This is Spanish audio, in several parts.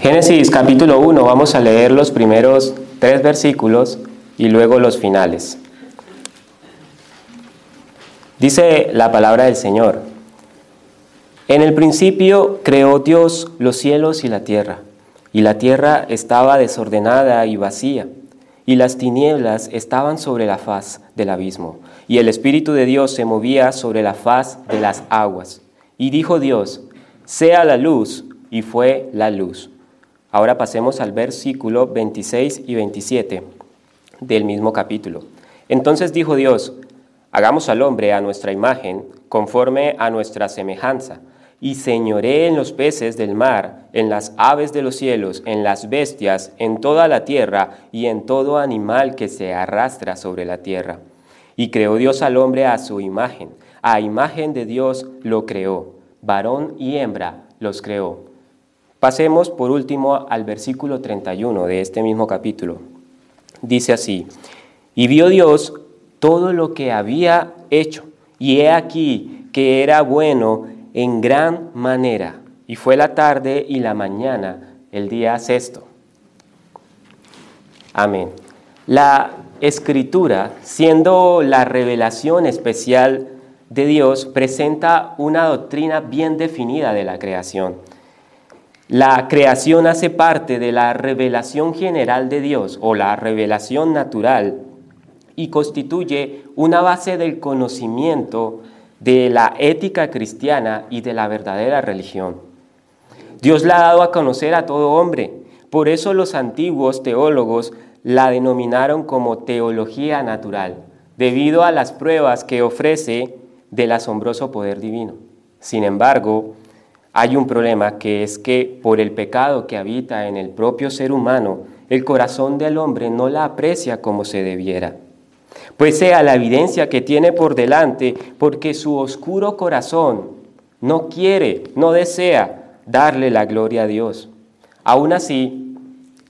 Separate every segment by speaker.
Speaker 1: Génesis capítulo 1, vamos a leer los primeros tres versículos y luego los finales. Dice la palabra del Señor, en el principio creó Dios los cielos y la tierra, y la tierra estaba desordenada y vacía, y las tinieblas estaban sobre la faz del abismo, y el Espíritu de Dios se movía sobre la faz de las aguas. Y dijo Dios, sea la luz, y fue la luz. Ahora pasemos al versículo 26 y 27 del mismo capítulo. Entonces dijo Dios, hagamos al hombre a nuestra imagen, conforme a nuestra semejanza, y señoré en los peces del mar, en las aves de los cielos, en las bestias, en toda la tierra y en todo animal que se arrastra sobre la tierra. Y creó Dios al hombre a su imagen, a imagen de Dios lo creó, varón y hembra los creó. Pasemos por último al versículo 31 de este mismo capítulo. Dice así, y vio Dios todo lo que había hecho, y he aquí que era bueno en gran manera, y fue la tarde y la mañana, el día sexto. Amén. La escritura, siendo la revelación especial de Dios, presenta una doctrina bien definida de la creación. La creación hace parte de la revelación general de Dios o la revelación natural y constituye una base del conocimiento de la ética cristiana y de la verdadera religión. Dios la ha dado a conocer a todo hombre, por eso los antiguos teólogos la denominaron como teología natural, debido a las pruebas que ofrece del asombroso poder divino. Sin embargo, hay un problema que es que por el pecado que habita en el propio ser humano, el corazón del hombre no la aprecia como se debiera. Pues sea la evidencia que tiene por delante, porque su oscuro corazón no quiere, no desea darle la gloria a Dios. Aún así,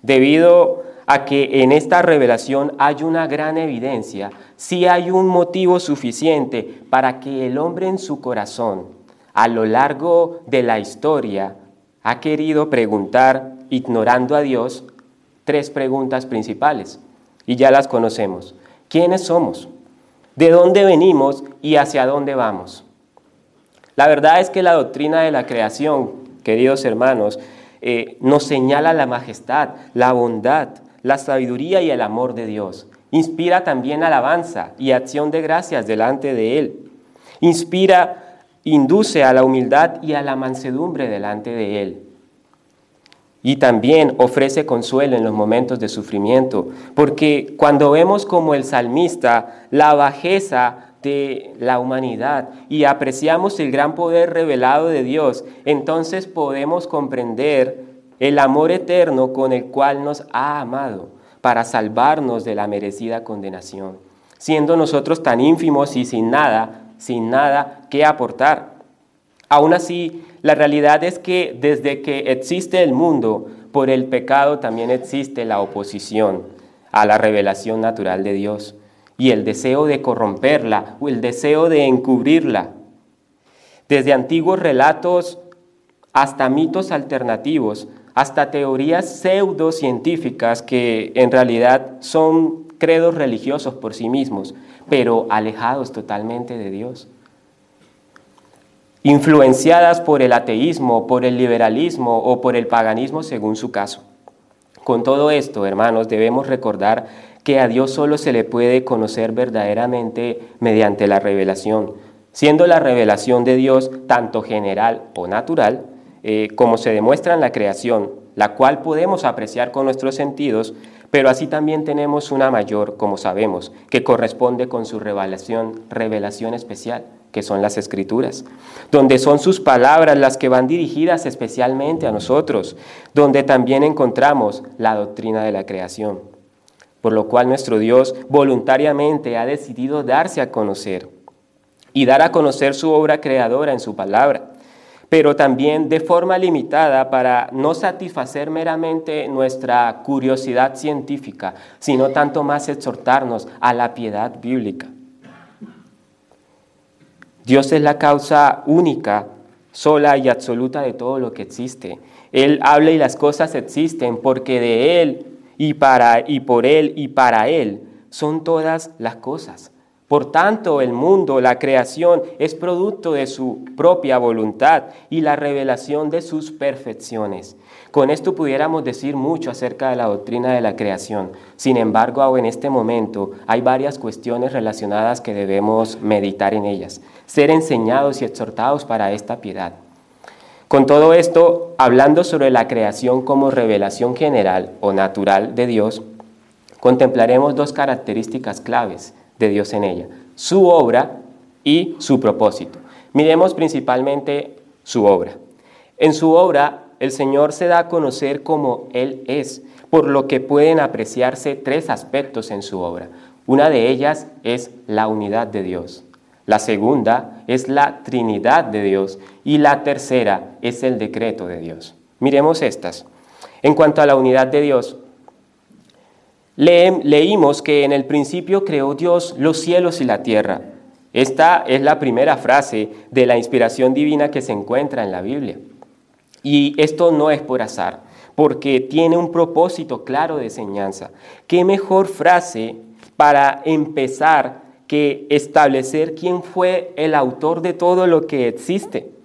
Speaker 1: debido a que en esta revelación hay una gran evidencia, sí hay un motivo suficiente para que el hombre en su corazón a lo largo de la historia ha querido preguntar, ignorando a Dios, tres preguntas principales. Y ya las conocemos. ¿Quiénes somos? ¿De dónde venimos y hacia dónde vamos? La verdad es que la doctrina de la creación, queridos hermanos, eh, nos señala la majestad, la bondad, la sabiduría y el amor de Dios. Inspira también alabanza y acción de gracias delante de Él. Inspira induce a la humildad y a la mansedumbre delante de Él. Y también ofrece consuelo en los momentos de sufrimiento, porque cuando vemos como el salmista la bajeza de la humanidad y apreciamos el gran poder revelado de Dios, entonces podemos comprender el amor eterno con el cual nos ha amado para salvarnos de la merecida condenación, siendo nosotros tan ínfimos y sin nada sin nada que aportar. Aún así, la realidad es que desde que existe el mundo, por el pecado también existe la oposición a la revelación natural de Dios y el deseo de corromperla o el deseo de encubrirla. Desde antiguos relatos hasta mitos alternativos, hasta teorías pseudocientíficas que en realidad son credos religiosos por sí mismos, pero alejados totalmente de Dios. Influenciadas por el ateísmo, por el liberalismo o por el paganismo según su caso. Con todo esto, hermanos, debemos recordar que a Dios solo se le puede conocer verdaderamente mediante la revelación, siendo la revelación de Dios tanto general o natural, eh, como se demuestra en la creación, la cual podemos apreciar con nuestros sentidos, pero así también tenemos una mayor, como sabemos, que corresponde con su revelación, revelación especial, que son las escrituras, donde son sus palabras las que van dirigidas especialmente a nosotros, donde también encontramos la doctrina de la creación, por lo cual nuestro Dios voluntariamente ha decidido darse a conocer y dar a conocer su obra creadora en su palabra pero también de forma limitada para no satisfacer meramente nuestra curiosidad científica, sino tanto más exhortarnos a la piedad bíblica. Dios es la causa única, sola y absoluta de todo lo que existe. Él habla y las cosas existen porque de Él y para y por Él y para Él son todas las cosas. Por tanto, el mundo, la creación, es producto de su propia voluntad y la revelación de sus perfecciones. Con esto pudiéramos decir mucho acerca de la doctrina de la creación. Sin embargo, en este momento hay varias cuestiones relacionadas que debemos meditar en ellas, ser enseñados y exhortados para esta piedad. Con todo esto, hablando sobre la creación como revelación general o natural de Dios, contemplaremos dos características claves de Dios en ella, su obra y su propósito. Miremos principalmente su obra. En su obra, el Señor se da a conocer como Él es, por lo que pueden apreciarse tres aspectos en su obra. Una de ellas es la unidad de Dios. La segunda es la Trinidad de Dios y la tercera es el decreto de Dios. Miremos estas. En cuanto a la unidad de Dios, leímos que en el principio creó Dios los cielos y la tierra. Esta es la primera frase de la inspiración divina que se encuentra en la Biblia. Y esto no es por azar, porque tiene un propósito claro de enseñanza. ¿Qué mejor frase para empezar que establecer quién fue el autor de todo lo que existe?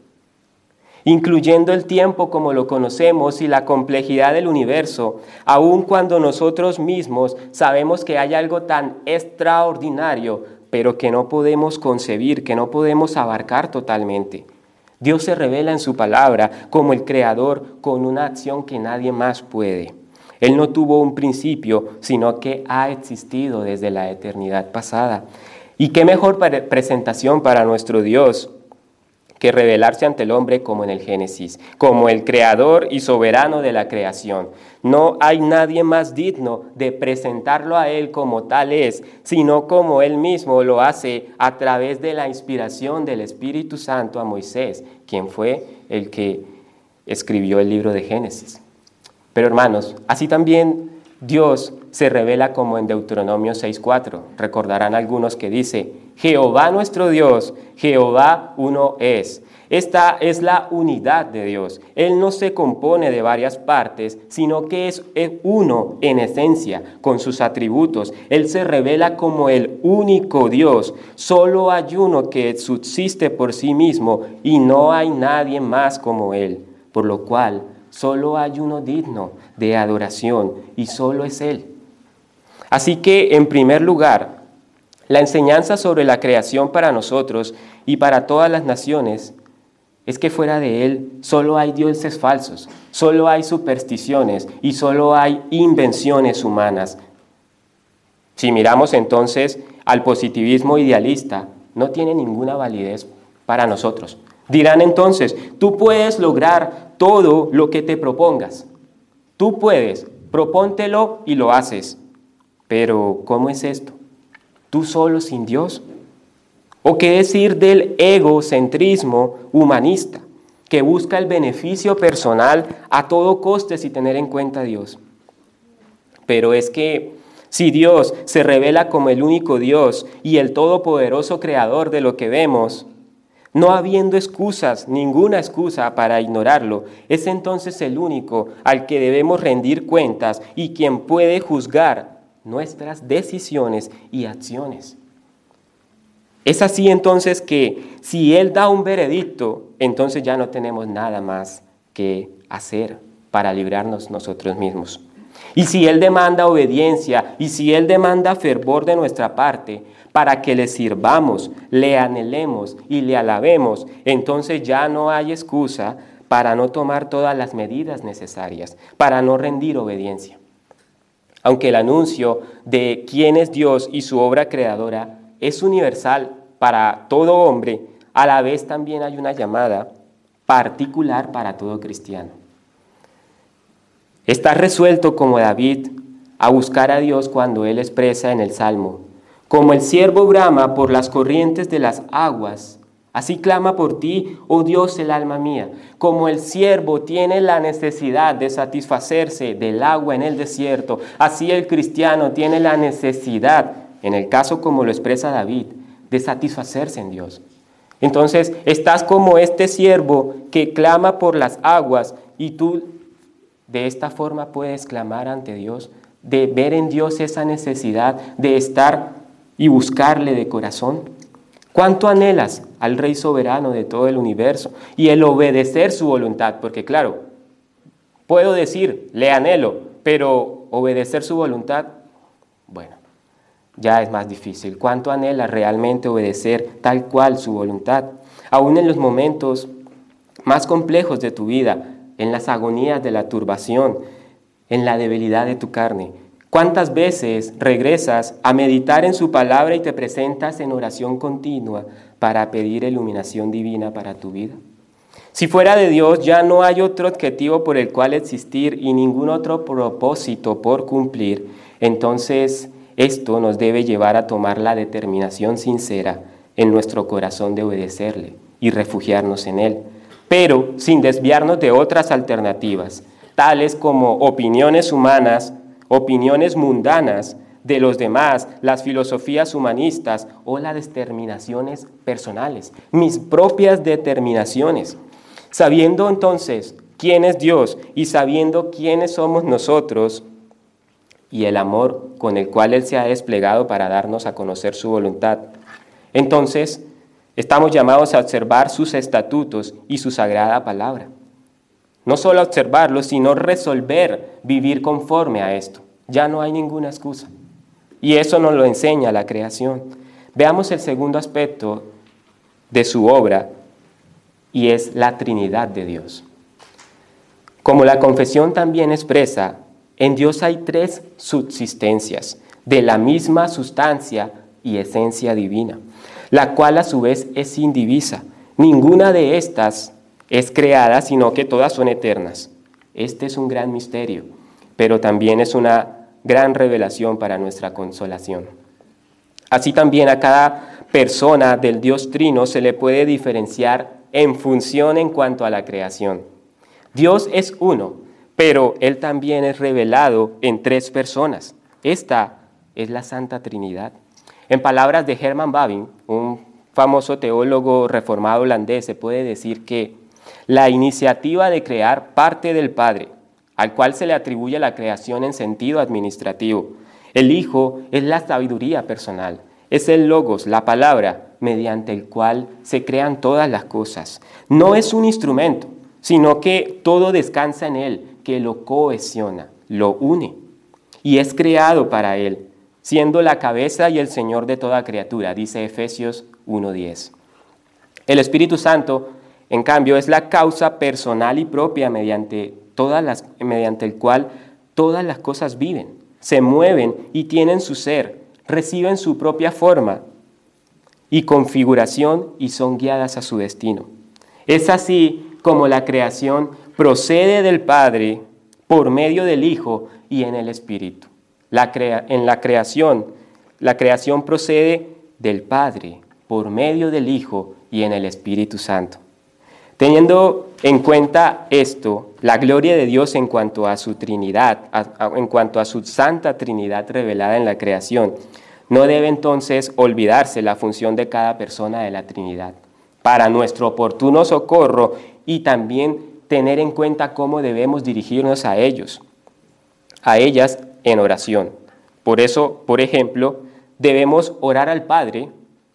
Speaker 1: Incluyendo el tiempo como lo conocemos y la complejidad del universo, aun cuando nosotros mismos sabemos que hay algo tan extraordinario, pero que no podemos concebir, que no podemos abarcar totalmente. Dios se revela en su palabra como el creador con una acción que nadie más puede. Él no tuvo un principio, sino que ha existido desde la eternidad pasada. Y qué mejor presentación para nuestro Dios que revelarse ante el hombre como en el Génesis, como el creador y soberano de la creación. No hay nadie más digno de presentarlo a Él como tal es, sino como Él mismo lo hace a través de la inspiración del Espíritu Santo a Moisés, quien fue el que escribió el libro de Génesis. Pero hermanos, así también Dios se revela como en Deuteronomio 6.4. Recordarán algunos que dice, Jehová nuestro Dios, Jehová uno es. Esta es la unidad de Dios. Él no se compone de varias partes, sino que es uno en esencia, con sus atributos. Él se revela como el único Dios. Solo hay uno que subsiste por sí mismo y no hay nadie más como Él. Por lo cual, solo hay uno digno de adoración y solo es Él. Así que, en primer lugar, la enseñanza sobre la creación para nosotros y para todas las naciones es que fuera de Él solo hay dioses falsos, solo hay supersticiones y solo hay invenciones humanas. Si miramos entonces al positivismo idealista, no tiene ninguna validez para nosotros. Dirán entonces, tú puedes lograr todo lo que te propongas. Tú puedes, propóntelo y lo haces. Pero, ¿cómo es esto? tú solo sin Dios? ¿O qué decir del egocentrismo humanista, que busca el beneficio personal a todo coste sin tener en cuenta a Dios? Pero es que si Dios se revela como el único Dios y el todopoderoso creador de lo que vemos, no habiendo excusas, ninguna excusa para ignorarlo, es entonces el único al que debemos rendir cuentas y quien puede juzgar nuestras decisiones y acciones. Es así entonces que si Él da un veredicto, entonces ya no tenemos nada más que hacer para librarnos nosotros mismos. Y si Él demanda obediencia y si Él demanda fervor de nuestra parte para que le sirvamos, le anhelemos y le alabemos, entonces ya no hay excusa para no tomar todas las medidas necesarias, para no rendir obediencia. Aunque el anuncio de quién es Dios y su obra creadora es universal para todo hombre, a la vez también hay una llamada particular para todo cristiano. Está resuelto como David a buscar a Dios cuando él expresa en el Salmo, como el siervo brama por las corrientes de las aguas, Así clama por ti, oh Dios, el alma mía. Como el siervo tiene la necesidad de satisfacerse del agua en el desierto, así el cristiano tiene la necesidad, en el caso como lo expresa David, de satisfacerse en Dios. Entonces, estás como este siervo que clama por las aguas Y tú de esta forma puedes clamar ante Dios, de ver en Dios esa necesidad de estar y buscarle de corazón. ¿Cuánto anhelas al Rey soberano de todo el universo y el obedecer su voluntad? Porque claro, puedo decir, le anhelo, pero obedecer su voluntad, bueno, ya es más difícil. ¿Cuánto anhela realmente obedecer tal cual su voluntad? Aún en los momentos más complejos de tu vida, en las agonías de la turbación, en la debilidad de tu carne. ¿Cuántas veces regresas a meditar en su palabra y te presentas en oración continua para pedir iluminación divina para tu vida? Si fuera de Dios ya no hay otro objetivo por el cual existir y ningún otro propósito por cumplir, entonces esto nos debe llevar a tomar la determinación sincera en nuestro corazón de obedecerle y refugiarnos en Él, pero sin desviarnos de otras alternativas, tales como opiniones humanas, opiniones mundanas de los demás, las filosofías humanistas o las determinaciones personales, mis propias determinaciones. Sabiendo entonces quién es Dios y sabiendo quiénes somos nosotros, y el amor con el cual Él se ha desplegado para darnos a conocer su voluntad. Entonces, estamos llamados a observar sus estatutos y su sagrada palabra. No solo observarlos, sino resolver vivir conforme a esto. Ya no hay ninguna excusa. Y eso nos lo enseña la creación. Veamos el segundo aspecto de su obra y es la Trinidad de Dios. Como la confesión también expresa, en Dios hay tres subsistencias de la misma sustancia y esencia divina, la cual a su vez es indivisa. Ninguna de estas es creada, sino que todas son eternas. Este es un gran misterio, pero también es una gran revelación para nuestra consolación. Así también a cada persona del Dios Trino se le puede diferenciar en función en cuanto a la creación. Dios es uno, pero Él también es revelado en tres personas. Esta es la Santa Trinidad. En palabras de Herman Babin, un famoso teólogo reformado holandés, se puede decir que la iniciativa de crear parte del Padre, al cual se le atribuye la creación en sentido administrativo. El Hijo es la sabiduría personal, es el logos, la palabra, mediante el cual se crean todas las cosas. No es un instrumento, sino que todo descansa en Él que lo cohesiona, lo une y es creado para Él, siendo la cabeza y el Señor de toda criatura, dice Efesios 1.10. El Espíritu Santo, en cambio, es la causa personal y propia mediante, el cual todas las cosas viven, se mueven y tienen su ser, reciben su propia forma y configuración y son guiadas a su destino. Es así como la creación procede del Padre por medio del Hijo y en el Espíritu. En la creación, la creación procede del Padre por medio del Hijo y en el Espíritu Santo. Teniendo en cuenta esto, la gloria de Dios en cuanto a su Trinidad, en cuanto a su Santa Trinidad revelada en la creación, no debe entonces olvidarse la función de cada persona de la Trinidad para nuestro oportuno socorro y también tener en cuenta cómo debemos dirigirnos a ellos, a ellas en oración. Por eso, por ejemplo, debemos orar al Padre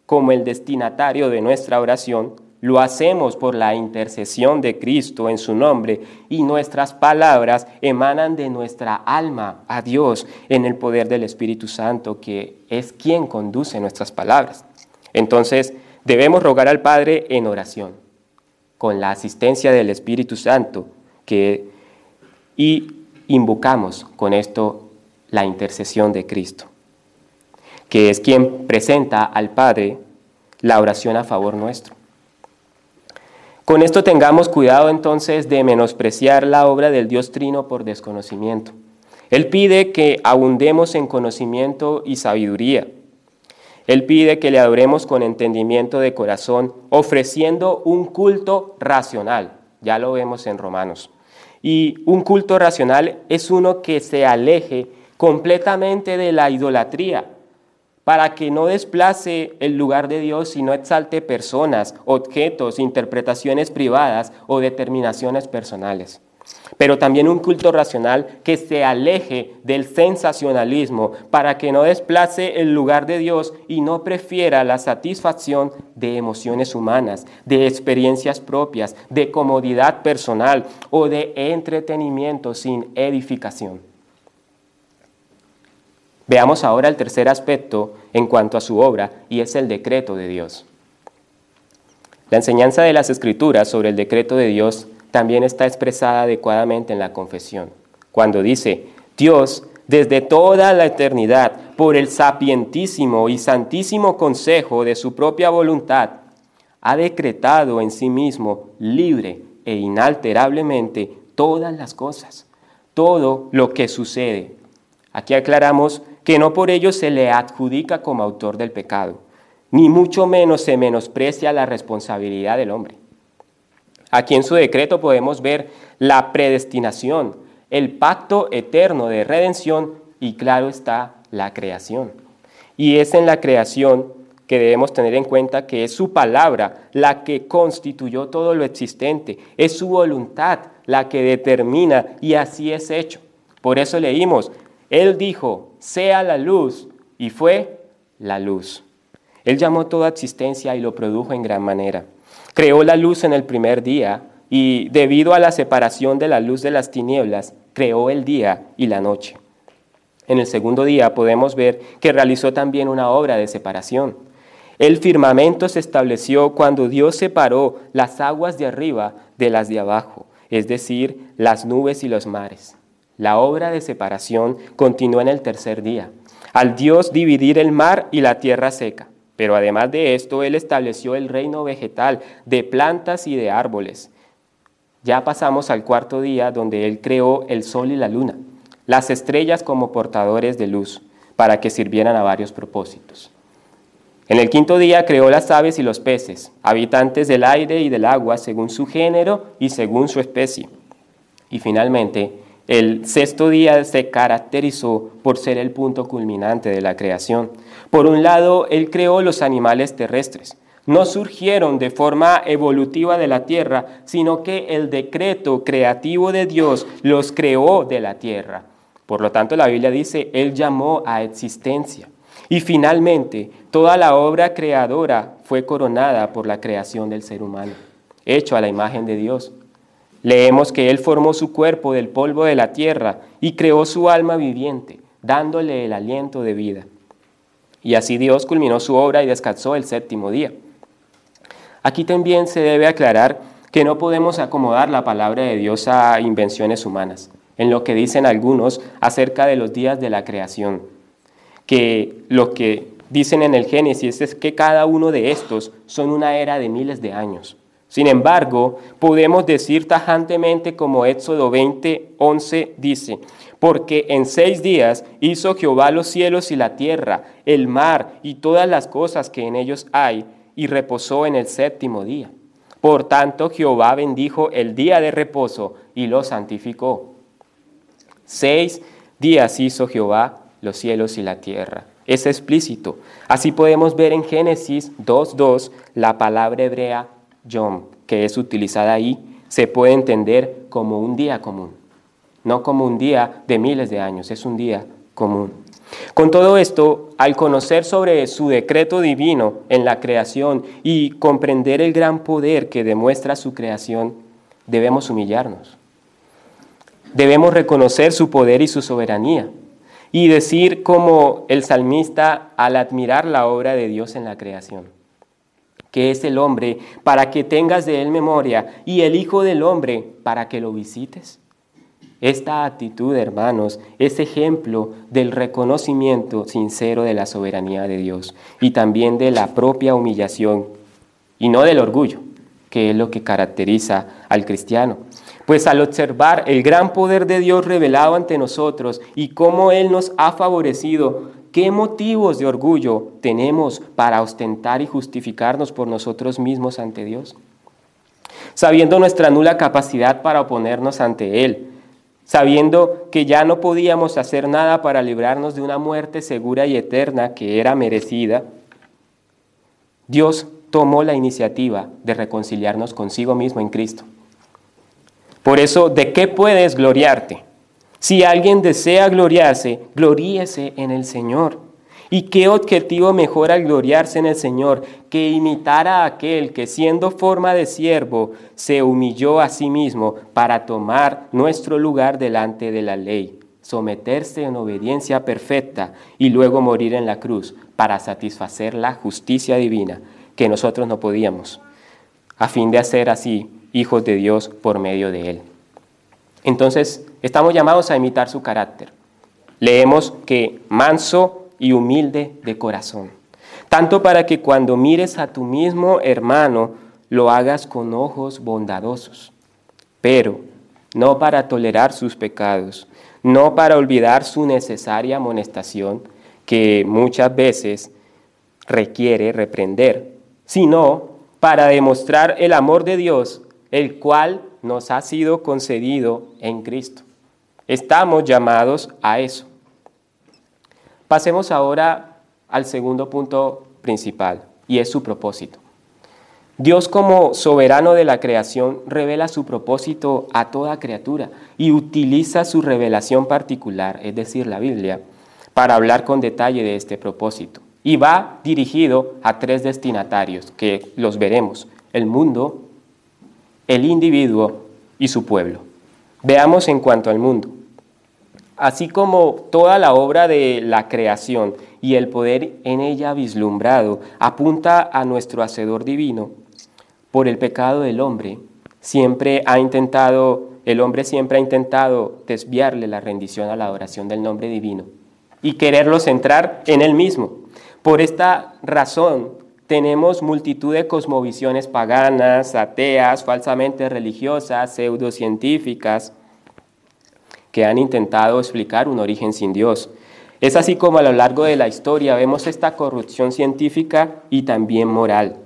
Speaker 1: como el destinatario de nuestra oración, lo hacemos por la intercesión de Cristo en su nombre y nuestras palabras emanan de nuestra alma a Dios en el poder del Espíritu Santo, que es quien conduce nuestras palabras. Entonces, debemos rogar al Padre en oración con la asistencia del Espíritu Santo que, y invocamos con esto la intercesión de Cristo, que es quien presenta al Padre la oración a favor nuestro. Con esto tengamos cuidado entonces de menospreciar la obra del Dios Trino por desconocimiento. Él pide que abundemos en conocimiento y sabiduría, él pide que le adoremos con entendimiento de corazón, ofreciendo un culto racional. Ya lo vemos en Romanos. Y un culto racional es uno que se aleje completamente de la idolatría, para que no desplace el lugar de Dios y no exalte personas, objetos, interpretaciones privadas o determinaciones personales. pero también un culto racional que se aleje del sensacionalismo para que no desplace el lugar de Dios y no prefiera la satisfacción de emociones humanas, de experiencias propias, de comodidad personal o de entretenimiento sin edificación. Veamos ahora el tercer aspecto en cuanto a su obra y es el decreto de Dios. La enseñanza de las Escrituras sobre el decreto de Dios también está expresada adecuadamente en la confesión, cuando dice, Dios, desde toda la eternidad, por el sapientísimo y santísimo consejo de su propia voluntad, ha decretado en sí mismo libre e inalterablemente todas las cosas, todo lo que sucede. Aquí aclaramos que no por ello se le adjudica como autor del pecado, ni mucho menos se menosprecia la responsabilidad del hombre. Aquí en su decreto podemos ver la predestinación, el pacto eterno de redención y claro está la creación. Y es en la creación que debemos tener en cuenta que es su palabra la que constituyó todo lo existente, es su voluntad la que determina y así es hecho. Por eso leímos, Él dijo, sea la luz, y fue la luz. Él llamó toda existencia y lo produjo en gran manera. Creó la luz en el primer día y debido a la separación de la luz de las tinieblas, creó el día y la noche. En el segundo día podemos ver que realizó también una obra de separación. El firmamento se estableció cuando Dios separó las aguas de arriba de las de abajo, es decir, las nubes y los mares. La obra de separación continuó en el tercer día, al Dios dividir el mar y la tierra seca. Pero además de esto, Él estableció el reino vegetal de plantas y de árboles. Ya pasamos al cuarto día donde Él creó el sol y la luna, las estrellas como portadores de luz, para que sirvieran a varios propósitos. En el quinto día creó las aves y los peces, habitantes del aire y del agua, según su género y según su especie. Y finalmente, el sexto día se caracterizó por ser el punto culminante de la creación. Por un lado, Él creó los animales terrestres. No surgieron de forma evolutiva de la tierra, sino que el decreto creativo de Dios los creó de la tierra. Por lo tanto, la Biblia dice, Él llamó a existencia. Y finalmente, toda la obra creadora fue coronada por la creación del ser humano, hecho a la imagen de Dios. Leemos que Él formó su cuerpo del polvo de la tierra y creó su alma viviente, dándole el aliento de vida. Y así Dios culminó su obra y descansó el séptimo día. Aquí también se debe aclarar que no podemos acomodar la palabra de Dios a invenciones humanas, en lo que dicen algunos acerca de los días de la creación, que lo que dicen en el Génesis es que cada uno de estos son una era de miles de años. Sin embargo, podemos decir tajantemente como Éxodo 20, 11 dice, porque en seis días hizo Jehová los cielos y la tierra, el mar y todas las cosas que en ellos hay, y reposó en el séptimo día. Por tanto, Jehová bendijo el día de reposo y lo santificó. Seis días hizo Jehová los cielos y la tierra. Es explícito. Así podemos ver en Génesis 2.2 la palabra hebrea Yom, que es utilizada ahí, se puede entender como un día común, no como un día de miles de años, es un día común. Con todo esto, al conocer sobre su decreto divino en la creación y comprender el gran poder que demuestra su creación, debemos humillarnos. Debemos reconocer su poder y su soberanía y decir como el salmista al admirar la obra de Dios en la creación que es el hombre, para que tengas de él memoria, y el Hijo del Hombre, para que lo visites. Esta actitud, hermanos, es ejemplo del reconocimiento sincero de la soberanía de Dios y también de la propia humillación y no del orgullo, que es lo que caracteriza al cristiano. Pues al observar el gran poder de Dios revelado ante nosotros y cómo Él nos ha favorecido ¿Qué motivos de orgullo tenemos para ostentar y justificarnos por nosotros mismos ante Dios? Sabiendo nuestra nula capacidad para oponernos ante Él, sabiendo que ya no podíamos hacer nada para librarnos de una muerte segura y eterna que era merecida, Dios tomó la iniciativa de reconciliarnos consigo mismo en Cristo. Por eso, ¿de qué puedes gloriarte? Si alguien desea gloriarse, gloríese en el Señor. ¿Y qué objetivo mejor al gloriarse en el Señor que imitar a aquel que siendo forma de siervo se humilló a sí mismo para tomar nuestro lugar delante de la ley, someterse en obediencia perfecta y luego morir en la cruz para satisfacer la justicia divina que nosotros no podíamos, a fin de hacer así hijos de Dios por medio de él? Entonces, estamos llamados a imitar su carácter. Leemos que manso y humilde de corazón. Tanto para que cuando mires a tu mismo hermano lo hagas con ojos bondadosos, pero no para tolerar sus pecados, no para olvidar su necesaria amonestación, que muchas veces requiere reprender, sino para demostrar el amor de Dios, el cual nos ha sido concedido en Cristo. Estamos llamados a eso. Pasemos ahora al segundo punto principal, y es su propósito. Dios como soberano de la creación revela su propósito a toda criatura y utiliza su revelación particular, es decir, la Biblia, para hablar con detalle de este propósito. Y va dirigido a tres destinatarios, que los veremos, el mundo, el individuo y su pueblo. Veamos en cuanto al mundo. Así como toda la obra de la creación y el poder en ella vislumbrado apunta a nuestro Hacedor divino, por el pecado del hombre, siempre ha intentado, el hombre siempre ha intentado desviarle la rendición a la adoración del nombre divino y quererlo centrar en él mismo. Por esta razón tenemos multitud de cosmovisiones paganas, ateas, falsamente religiosas, pseudocientíficas, que han intentado explicar un origen sin Dios. Es así como a lo largo de la historia vemos esta corrupción científica y también moral.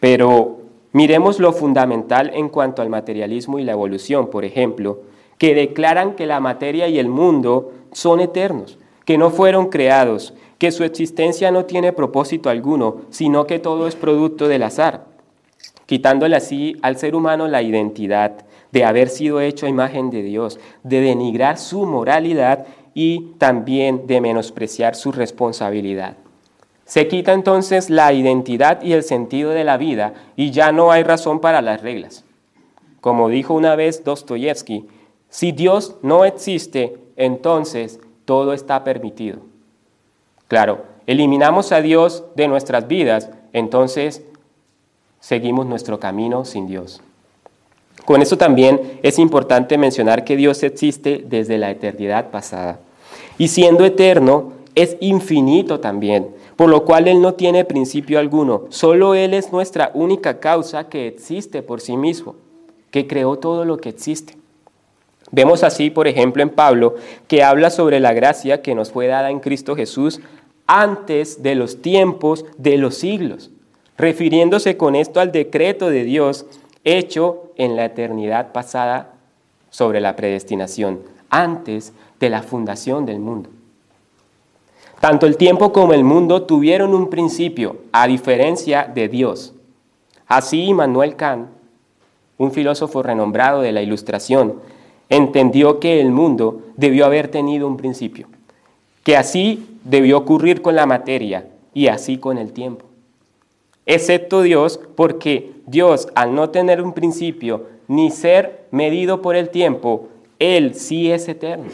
Speaker 1: Pero miremos lo fundamental en cuanto al materialismo y la evolución, por ejemplo, que declaran que la materia y el mundo son eternos, que no fueron creados, que su existencia no tiene propósito alguno, sino que todo es producto del azar, quitándole así al ser humano la identidad, de haber sido hecho a imagen de Dios, de denigrar su moralidad y también de menospreciar su responsabilidad. Se quita entonces la identidad y el sentido de la vida y ya no hay razón para las reglas. Como dijo una vez Dostoyevsky, si Dios no existe, entonces todo está permitido. Claro, eliminamos a Dios de nuestras vidas, entonces seguimos nuestro camino sin Dios. Con eso también es importante mencionar que Dios existe desde la eternidad pasada. Y siendo eterno, es infinito también, por lo cual Él no tiene principio alguno. Solo Él es nuestra única causa que existe por sí mismo, que creó todo lo que existe. Vemos así, por ejemplo, en Pablo, que habla sobre la gracia que nos fue dada en Cristo Jesús antes de los tiempos de los siglos, refiriéndose con esto al decreto de Dios hecho en la eternidad pasada sobre la predestinación, antes de la fundación del mundo. Tanto el tiempo como el mundo tuvieron un principio, a diferencia de Dios. Así Immanuel Kant, un filósofo renombrado de la Ilustración, entendió que el mundo debió haber tenido un principio, que así debió ocurrir con la materia y así con el tiempo excepto Dios, porque Dios, al no tener un principio ni ser medido por el tiempo, Él sí es eterno.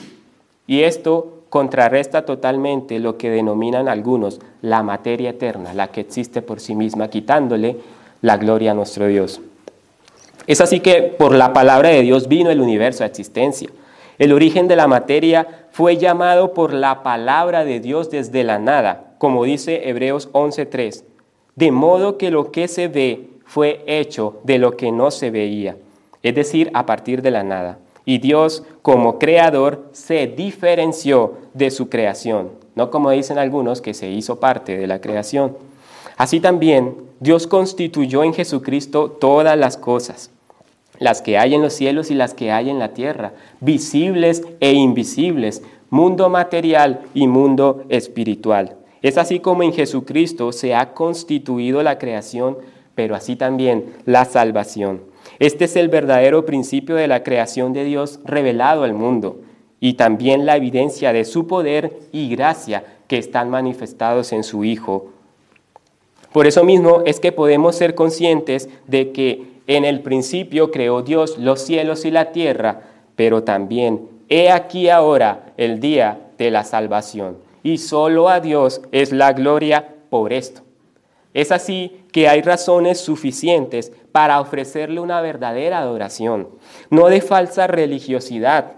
Speaker 1: Y esto contrarresta totalmente lo que denominan algunos la materia eterna, la que existe por sí misma, quitándole la gloria a nuestro Dios. Es así que por la palabra de Dios vino el universo a existencia. El origen de la materia fue llamado por la palabra de Dios desde la nada, como dice Hebreos 11.3 de modo que lo que se ve fue hecho de lo que no se veía, es decir, a partir de la nada. Y Dios, como creador, se diferenció de su creación, no como dicen algunos que se hizo parte de la creación. Así también, Dios constituyó en Jesucristo todas las cosas, las que hay en los cielos y las que hay en la tierra, visibles e invisibles, mundo material y mundo espiritual. Es así como en Jesucristo se ha constituido la creación, pero así también la salvación. Este es el verdadero principio de la creación de Dios revelado al mundo y también la evidencia de su poder y gracia que están manifestados en su Hijo. Por eso mismo es que podemos ser conscientes de que en el principio creó Dios los cielos y la tierra, pero también he aquí ahora el día de la salvación. Y solo a Dios es la gloria por esto. Es así que hay razones suficientes para ofrecerle una verdadera adoración, no de falsa religiosidad,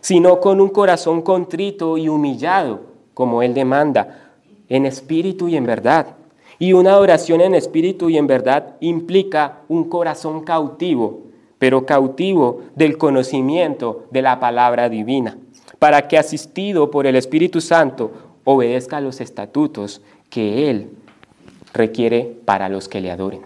Speaker 1: sino con un corazón contrito y humillado, como Él demanda, en espíritu y en verdad. Y una adoración en espíritu y en verdad implica un corazón cautivo, pero cautivo del conocimiento de la palabra divina, para que asistido por el Espíritu Santo obedezca los estatutos que Él requiere para los que le adoren.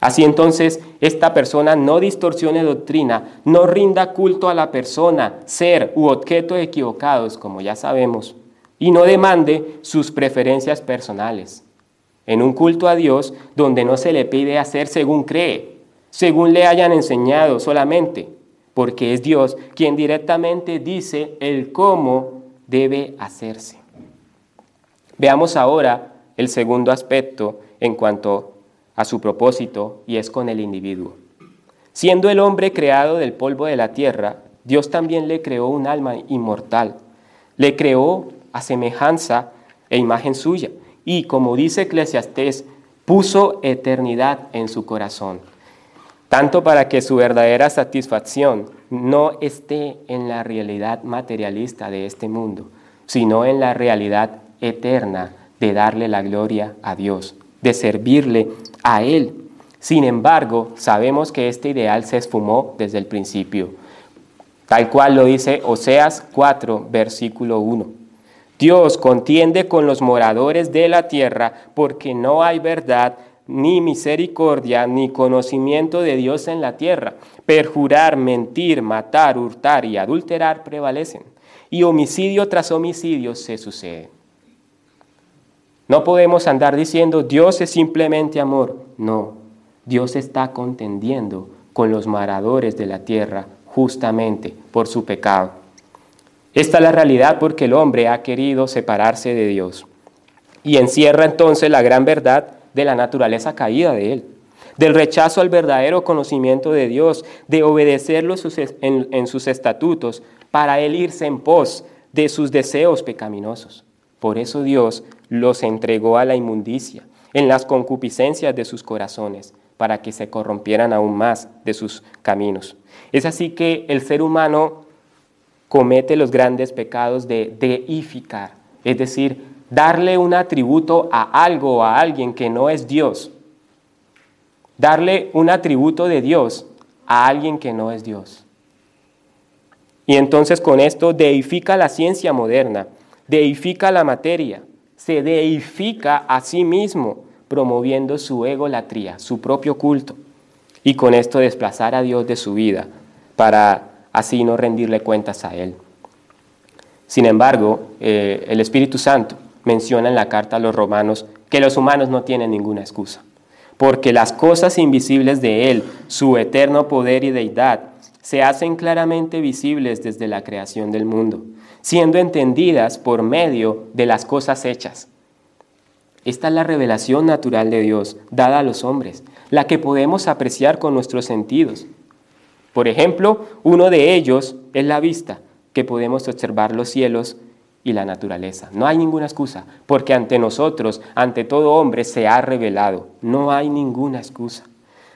Speaker 1: Así entonces, esta persona no distorsione doctrina, no rinda culto a la persona, ser u objeto equivocados, como ya sabemos, y no demande sus preferencias personales. En un culto a Dios donde no se le pide hacer según cree, según le hayan enseñado solamente, porque es Dios quien directamente dice el cómo debe hacerse. Veamos ahora el segundo aspecto en cuanto a su propósito y es con el individuo. Siendo el hombre creado del polvo de la tierra, Dios también le creó un alma inmortal. Le creó a semejanza e imagen suya y, como dice Eclesiastés, puso eternidad en su corazón, tanto para que su verdadera satisfacción no esté en la realidad materialista de este mundo, sino en la realidad eterna de darle la gloria a Dios, de servirle a Él. Sin embargo, sabemos que este ideal se esfumó desde el principio, tal cual lo dice Oseas 4, versículo 1. Dios contiende con los moradores de la tierra porque no hay verdad, ni misericordia, ni conocimiento de Dios en la tierra. Perjurar, mentir, matar, hurtar y adulterar prevalecen. Y homicidio tras homicidio se sucede. No podemos andar diciendo Dios es simplemente amor. No, Dios está contendiendo con los moradores de la tierra justamente por su pecado. Esta es la realidad porque el hombre ha querido separarse de Dios y encierra entonces la gran verdad de la naturaleza caída de él, del rechazo al verdadero conocimiento de Dios, de obedecerlo en, sus estatutos para él irse en pos de sus deseos pecaminosos. Por eso Dios los entregó a la inmundicia, en las concupiscencias de sus corazones, para que se corrompieran aún más de sus caminos. Es así que el ser humano comete los grandes pecados de deificar, es decir, darle un atributo a algo a alguien que no es Dios. Darle un atributo de Dios a alguien que no es Dios. Y entonces con esto deifica la ciencia moderna, deifica la materia, se deifica a sí mismo, promoviendo su egolatría, su propio culto, y con esto desplazar a Dios de su vida para así no rendirle cuentas a Él. Sin embargo, eh, el Espíritu Santo menciona en la carta a los romanos que los humanos no tienen ninguna excusa, porque las cosas invisibles de Él, su eterno poder y deidad, se hacen claramente visibles desde la creación del mundo, siendo entendidas por medio de las cosas hechas. Esta es la revelación natural de Dios dada a los hombres, la que podemos apreciar con nuestros sentidos. Por ejemplo, uno de ellos es la vista, que podemos observar los cielos y la naturaleza. No hay ninguna excusa, porque ante nosotros, ante todo hombre, se ha revelado. No hay ninguna excusa.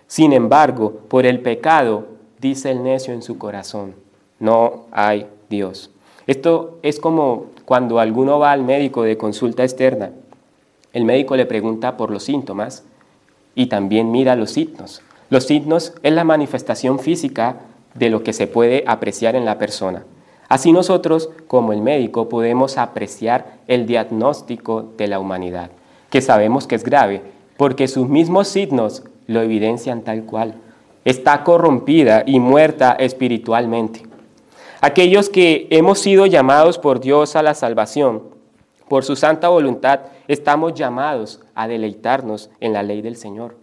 Speaker 1: Sin embargo, por el pecado, dice el necio en su corazón, no hay Dios. Esto es como cuando alguno va al médico de consulta externa. El médico le pregunta por los síntomas y también mira los signos. Los signos es la manifestación física de lo que se puede apreciar en la persona. Así nosotros, como el médico, podemos apreciar el diagnóstico de la humanidad, que sabemos que es grave, porque sus mismos signos lo evidencian tal cual está corrompida y muerta espiritualmente. Aquellos que hemos sido llamados por Dios a la salvación, por su santa voluntad, estamos llamados a deleitarnos en la ley del Señor.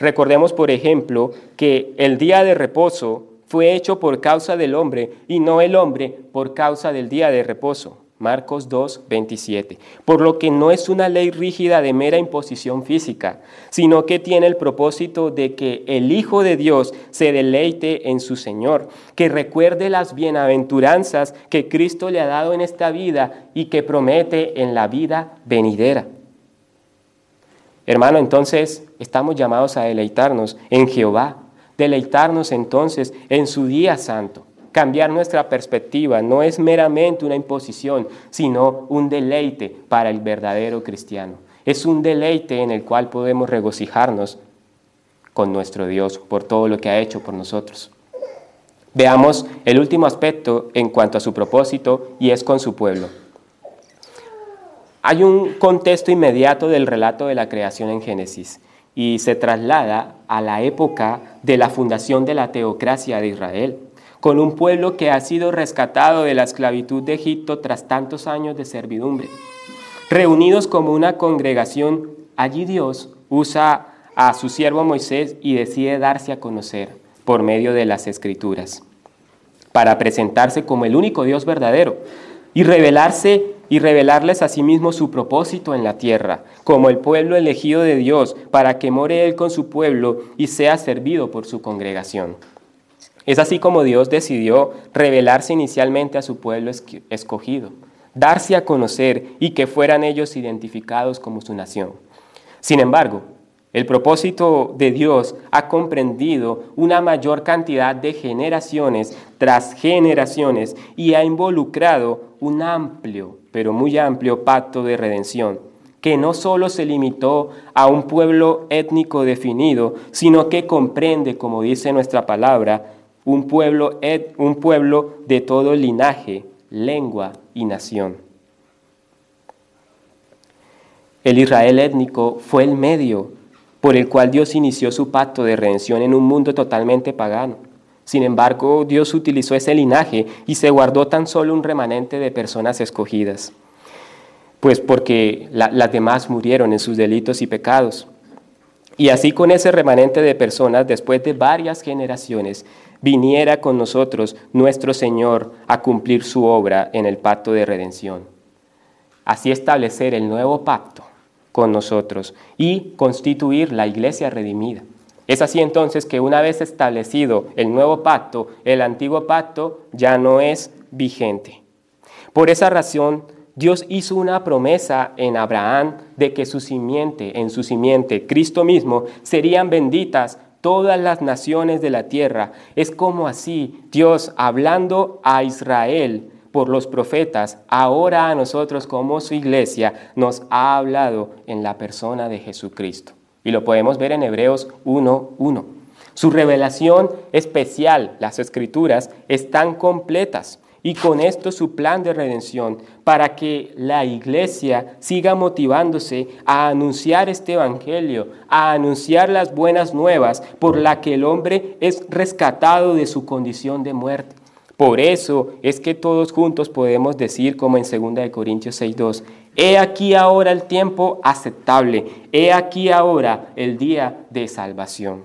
Speaker 1: Recordemos, por ejemplo, que el día de reposo fue hecho por causa del hombre y no el hombre por causa del día de reposo. Marcos 2, 27. Por lo que no es una ley rígida de mera imposición física, sino que tiene el propósito de que el Hijo de Dios se deleite en su Señor, que recuerde las bienaventuranzas que Cristo le ha dado en esta vida y que promete en la vida venidera. Hermano, entonces estamos llamados a deleitarnos en Jehová, deleitarnos entonces en su día santo Cambiar nuestra perspectiva no es meramente una imposición, sino un deleite para el verdadero cristiano. Es un deleite en el cual podemos regocijarnos con nuestro Dios por todo lo que ha hecho por nosotros. Veamos el último aspecto en cuanto a su propósito y es con su pueblo. Hay un contexto inmediato del relato de la creación en Génesis y se traslada a la época de la fundación de la teocracia de Israel con un pueblo que ha sido rescatado de la esclavitud de Egipto tras tantos años de servidumbre. Reunidos como una congregación, allí Dios usa a su siervo Moisés y decide darse a conocer por medio de las escrituras, para presentarse como el único Dios verdadero y revelarse y revelarles a sí mismo su propósito en la tierra, como el pueblo elegido de Dios, para que more Él con su pueblo y sea servido por su congregación. Es así como Dios decidió revelarse inicialmente a su pueblo escogido, darse a conocer y que fueran ellos identificados como su nación. Sin embargo, el propósito de Dios ha comprendido una mayor cantidad de generaciones tras generaciones y ha involucrado un amplio, pero muy amplio pacto de redención, que no solo se limitó a un pueblo étnico definido, sino que comprende, como dice nuestra palabra, un pueblo, un pueblo de todo linaje, lengua y nación. El Israel étnico fue el medio por el cual Dios inició su pacto de redención en un mundo totalmente pagano. Sin embargo, Dios utilizó ese linaje y se guardó tan solo un remanente de personas escogidas, pues porque las demás murieron en sus delitos y pecados. Y así con ese remanente de personas, después de varias generaciones, viniera con nosotros nuestro Señor a cumplir su obra en el pacto de redención. Así establecer el nuevo pacto con nosotros y constituir la iglesia redimida. Es así entonces que una vez establecido el nuevo pacto, el antiguo pacto ya no es vigente. Por esa razón, Dios hizo una promesa en Abraham de que su simiente, en su simiente, Cristo mismo, serían benditas todas las naciones de la tierra. Es como así Dios hablando a Israel por los profetas, ahora a nosotros como su iglesia nos ha hablado en la persona de Jesucristo. Y lo podemos ver en Hebreos 1.1. Su revelación especial, las escrituras, están completas y con esto su plan de redención para que la iglesia siga motivándose a anunciar este evangelio, a anunciar las buenas nuevas por la que el hombre es rescatado de su condición de muerte. Por eso es que todos juntos podemos decir como en 2 Corintios 6:2, he aquí ahora el tiempo aceptable, he aquí ahora el día de salvación.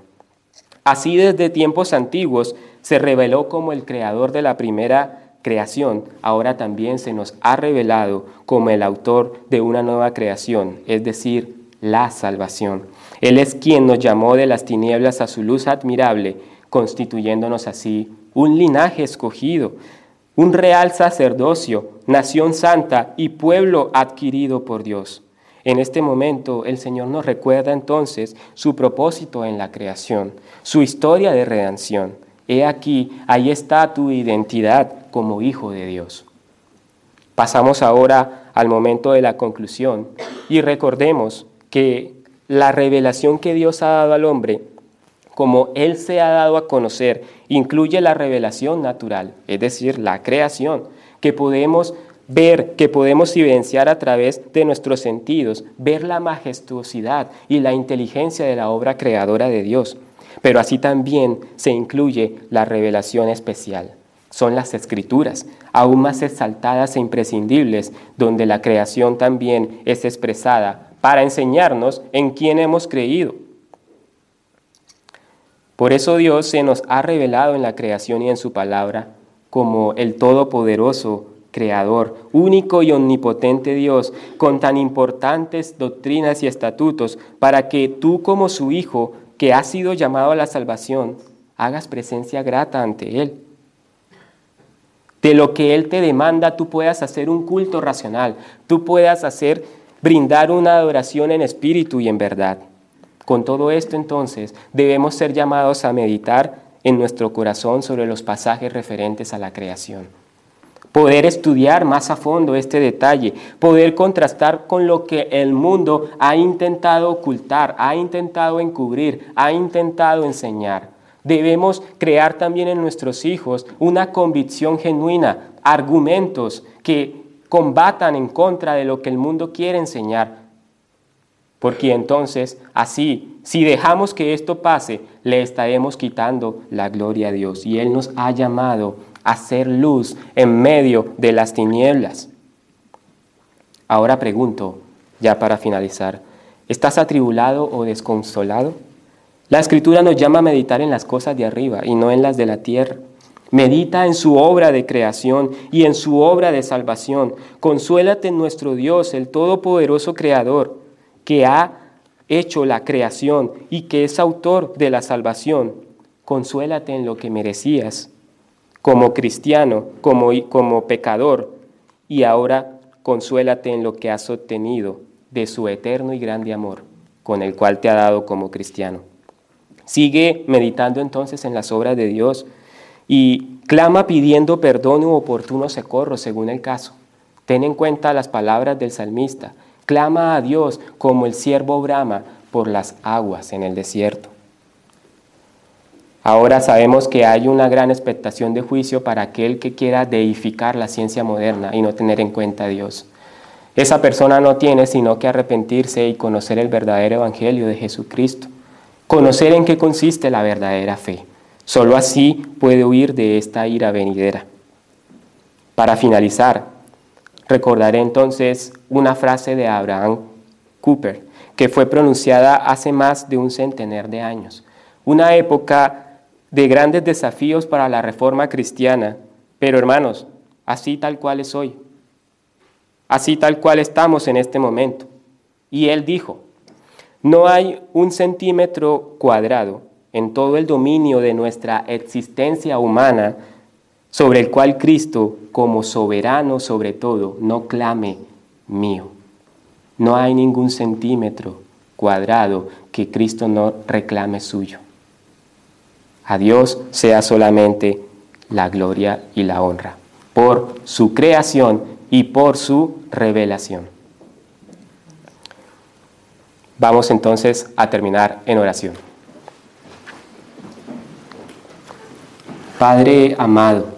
Speaker 1: Así desde tiempos antiguos se reveló como el creador de la primera creación, ahora también se nos ha revelado como el autor de una nueva creación, es decir, la salvación. Él es quien nos llamó de las tinieblas a su luz admirable, constituyéndonos así un linaje escogido, un real sacerdocio, nación santa y pueblo adquirido por Dios. En este momento el Señor nos recuerda entonces su propósito en la creación, su historia de redención. He aquí, ahí está tu identidad como hijo de Dios. Pasamos ahora al momento de la conclusión y recordemos que la revelación que Dios ha dado al hombre, como Él se ha dado a conocer, incluye la revelación natural, es decir, la creación, que podemos ver, que podemos evidenciar a través de nuestros sentidos, ver la majestuosidad y la inteligencia de la obra creadora de Dios pero así también se incluye la revelación especial. Son las escrituras, aún más exaltadas e imprescindibles, donde la creación también es expresada para enseñarnos en quién hemos creído. Por eso Dios se nos ha revelado en la creación y en su palabra como el Todopoderoso Creador, único y omnipotente Dios, con tan importantes doctrinas y estatutos, para que tú como su Hijo, que has sido llamado a la salvación, hagas presencia grata ante Él. De lo que Él te demanda, tú puedas hacer un culto racional, tú puedas hacer, brindar una adoración en espíritu y en verdad. Con todo esto entonces debemos ser llamados a meditar en nuestro corazón sobre los pasajes referentes a la creación. Poder estudiar más a fondo este detalle, poder contrastar con lo que el mundo ha intentado ocultar, ha intentado encubrir, ha intentado enseñar. Debemos crear también en nuestros hijos una convicción genuina, argumentos que combatan en contra de lo que el mundo quiere enseñar, porque entonces, así, si dejamos que esto pase, le estaremos quitando la gloria a Dios. Y Él nos ha llamado a ser luz en medio de las tinieblas. Ahora pregunto, ya para finalizar, ¿estás atribulado o desconsolado? La escritura nos llama a meditar en las cosas de arriba y no en las de la tierra. Medita en su obra de creación y en su obra de salvación. Consuélate en nuestro Dios, el Todopoderoso Creador que ha hecho la creación y que es autor de la salvación, consuélate en lo que merecías como cristiano, como, como pecador, y ahora consuélate en lo que has obtenido de su eterno y grande amor, con el cual te ha dado como cristiano. Sigue meditando entonces en las obras de Dios y clama pidiendo perdón u oportuno socorro según el caso. Ten en cuenta las palabras del salmista. Clama a Dios como el siervo brama por las aguas en el desierto. Ahora sabemos que hay una gran expectación de juicio para aquel que quiera deificar la ciencia moderna y no tener en cuenta a Dios. Esa persona no tiene sino que arrepentirse y conocer el verdadero evangelio de Jesucristo, conocer en qué consiste la verdadera fe. Solo así puede huir de esta ira venidera. Para finalizar, Recordaré entonces una frase de Abraham Cooper que fue pronunciada hace más de un centenar de años. Una época de grandes desafíos para la reforma cristiana, pero hermanos, así tal cual es hoy, así tal cual estamos en este momento. Y él dijo, no hay un centímetro cuadrado en todo el dominio de nuestra existencia humana sobre el cual Cristo, como soberano sobre todo, no clame mío. No hay ningún centímetro cuadrado que Cristo no reclame suyo. A Dios sea solamente la gloria y la honra por su creación y por su revelación. Vamos entonces a terminar en oración. Padre amado,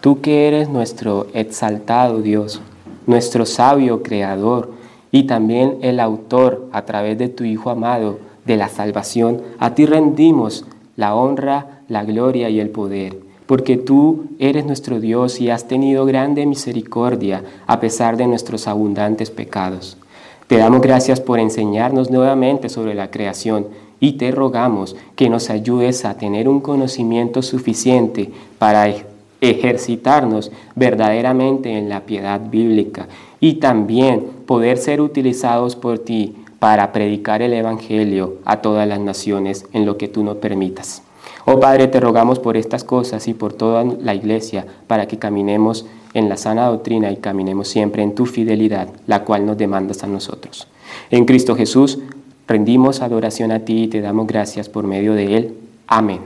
Speaker 1: Tú que eres nuestro exaltado Dios, nuestro sabio creador y también el autor a través de tu Hijo amado de la salvación, a ti rendimos la honra, la gloria y el poder, porque tú eres nuestro Dios y has tenido grande misericordia a pesar de nuestros abundantes pecados. Te damos gracias por enseñarnos nuevamente sobre la creación y te rogamos que nos ayudes a tener un conocimiento suficiente para ejercitarnos verdaderamente en la piedad bíblica y también poder ser utilizados por ti para predicar el Evangelio a todas las naciones en lo que tú nos permitas. Oh Padre, te rogamos por estas cosas y por toda la iglesia para que caminemos en la sana doctrina y caminemos siempre en tu fidelidad, la cual nos demandas a nosotros. En Cristo Jesús rendimos adoración a ti y te damos gracias por medio de Él. Amén.